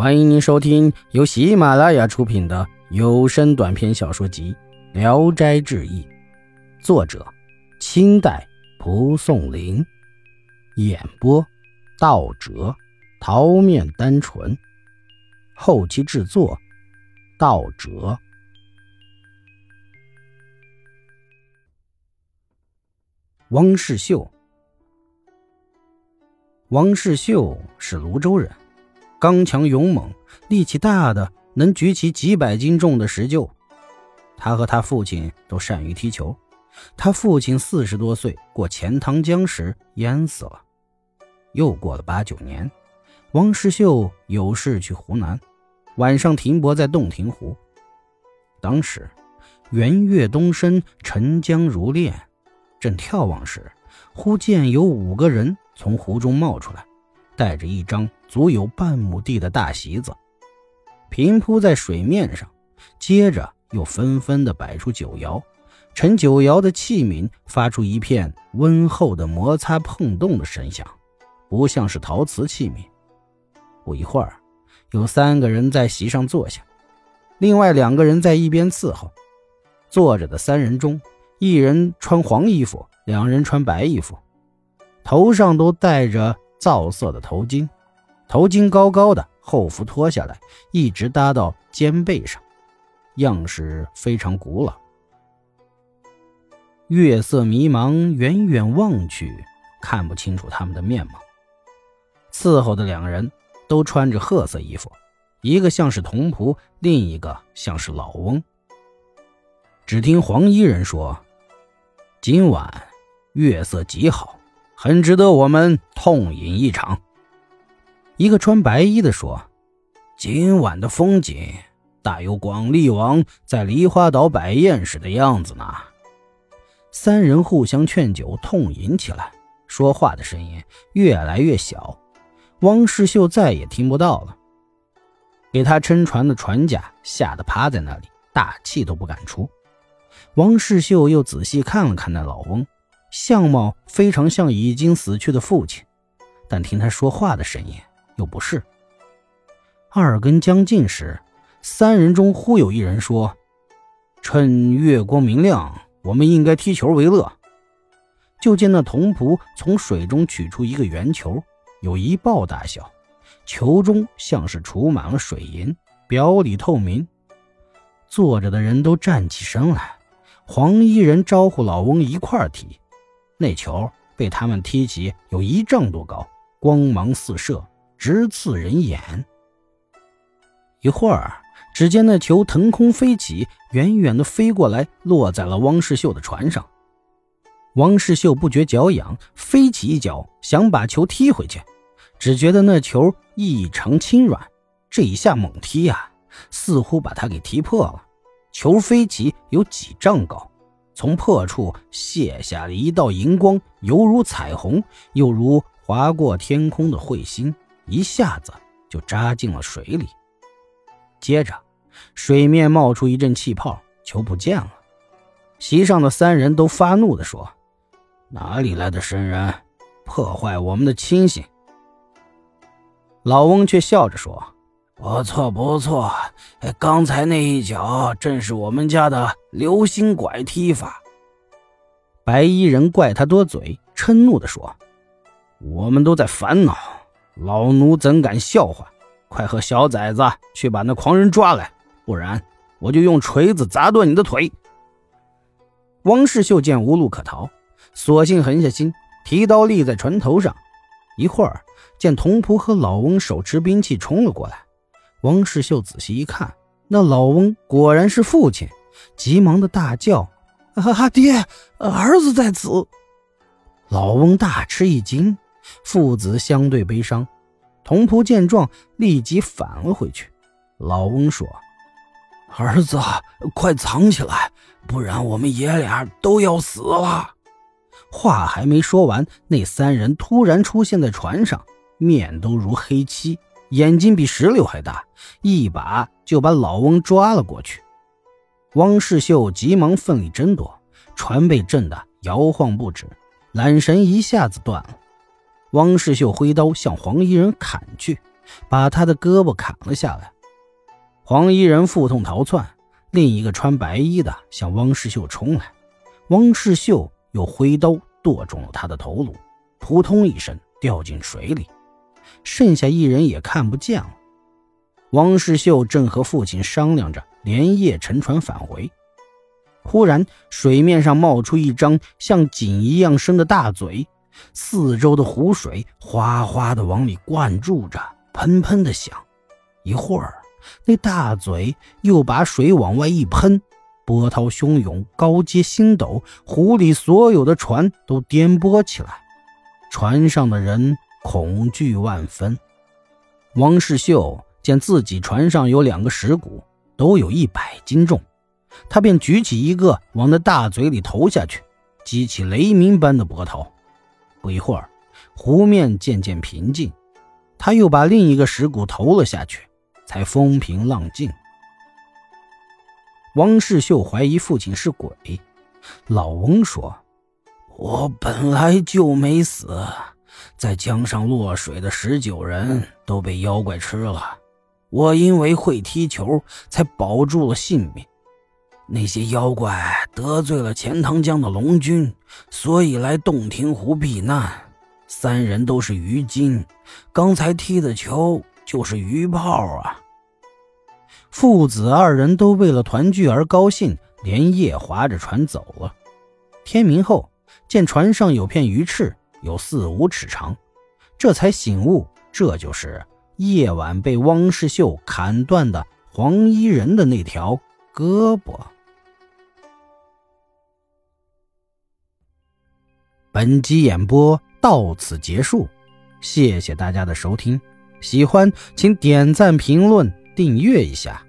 欢迎您收听由喜马拉雅出品的有声短篇小说集《聊斋志异》，作者：清代蒲松龄，演播：道哲、桃面单纯，后期制作：道哲。汪世秀，汪世秀是泸州人。刚强勇猛，力气大的能举起几百斤重的石臼。他和他父亲都善于踢球。他父亲四十多岁过钱塘江时淹死了。又过了八九年，王世秀有事去湖南，晚上停泊在洞庭湖。当时圆月东升，沉江如练，正眺望时，忽见有五个人从湖中冒出来。带着一张足有半亩地的大席子，平铺在水面上，接着又纷纷地摆出酒肴，盛酒肴的器皿发出一片温厚的摩擦碰动的声响，不像是陶瓷器皿。不一会儿，有三个人在席上坐下，另外两个人在一边伺候。坐着的三人中，一人穿黄衣服，两人穿白衣服，头上都戴着。皂色的头巾，头巾高高的，后服脱下来，一直搭到肩背上，样式非常古老。月色迷茫，远远望去看不清楚他们的面貌。伺候的两人都穿着褐色衣服，一个像是童仆，另一个像是老翁。只听黄衣人说：“今晚月色极好。”很值得我们痛饮一场。一个穿白衣的说：“今晚的风景大有广利王在梨花岛摆宴时的样子呢。”三人互相劝酒，痛饮起来，说话的声音越来越小，汪世秀再也听不到了。给他撑船的船家吓得趴在那里，大气都不敢出。汪世秀又仔细看了看那老翁。相貌非常像已经死去的父亲，但听他说话的声音又不是。二更将近时，三人中忽有一人说：“趁月光明亮，我们应该踢球为乐。”就见那童仆从水中取出一个圆球，有一抱大小，球中像是储满了水银，表里透明。坐着的人都站起身来，黄衣人招呼老翁一块儿踢。那球被他们踢起，有一丈多高，光芒四射，直刺人眼。一会儿，只见那球腾空飞起，远远的飞过来，落在了汪世秀的船上。汪世秀不觉脚痒，飞起一脚想把球踢回去，只觉得那球异常轻软，这一下猛踢呀，似乎把他给踢破了。球飞起有几丈高。从破处泻下了一道银光，犹如彩虹，又如划过天空的彗星，一下子就扎进了水里。接着，水面冒出一阵气泡，球不见了。席上的三人都发怒地说：“哪里来的神人，破坏我们的清醒？”老翁却笑着说：“不错，不错，刚才那一脚正是我们家的。”流星拐踢法，白衣人怪他多嘴，嗔怒地说：“我们都在烦恼，老奴怎敢笑话？快和小崽子去把那狂人抓来，不然我就用锤子砸断你的腿。”汪世秀见无路可逃，索性狠下心，提刀立在船头上。一会儿，见童仆和老翁手持兵器冲了过来。汪世秀仔细一看，那老翁果然是父亲。急忙的大叫：“啊，爹，儿子在此！”老翁大吃一惊，父子相对悲伤。童仆见状，立即返了回去。老翁说：“儿子，快藏起来，不然我们爷俩都要死了。”话还没说完，那三人突然出现在船上，面都如黑漆，眼睛比石榴还大，一把就把老翁抓了过去。汪世秀急忙奋力争夺，船被震得摇晃不止，缆绳一下子断了。汪世秀挥刀向黄衣人砍去，把他的胳膊砍了下来。黄衣人腹痛逃窜，另一个穿白衣的向汪世秀冲来，汪世秀又挥刀剁中了他的头颅，扑通一声掉进水里。剩下一人也看不见了。汪世秀正和父亲商量着连夜乘船返回，忽然水面上冒出一张像井一样深的大嘴，四周的湖水哗哗的往里灌注着，喷喷的响。一会儿，那大嘴又把水往外一喷，波涛汹涌，高阶星斗，湖里所有的船都颠簸起来，船上的人恐惧万分。汪世秀。见自己船上有两个石鼓，都有一百斤重，他便举起一个往那大嘴里投下去，激起雷鸣般的波涛。不一会儿，湖面渐渐平静，他又把另一个石鼓投了下去，才风平浪静。汪世秀怀疑父亲是鬼，老翁说：“我本来就没死，在江上落水的十九人都被妖怪吃了。”我因为会踢球，才保住了性命。那些妖怪得罪了钱塘江的龙君，所以来洞庭湖避难。三人都是鱼精，刚才踢的球就是鱼泡啊！父子二人都为了团聚而高兴，连夜划着船走了。天明后，见船上有片鱼翅，有四五尺长，这才醒悟，这就是。夜晚被汪世秀砍断的黄衣人的那条胳膊。本集演播到此结束，谢谢大家的收听。喜欢请点赞、评论、订阅一下。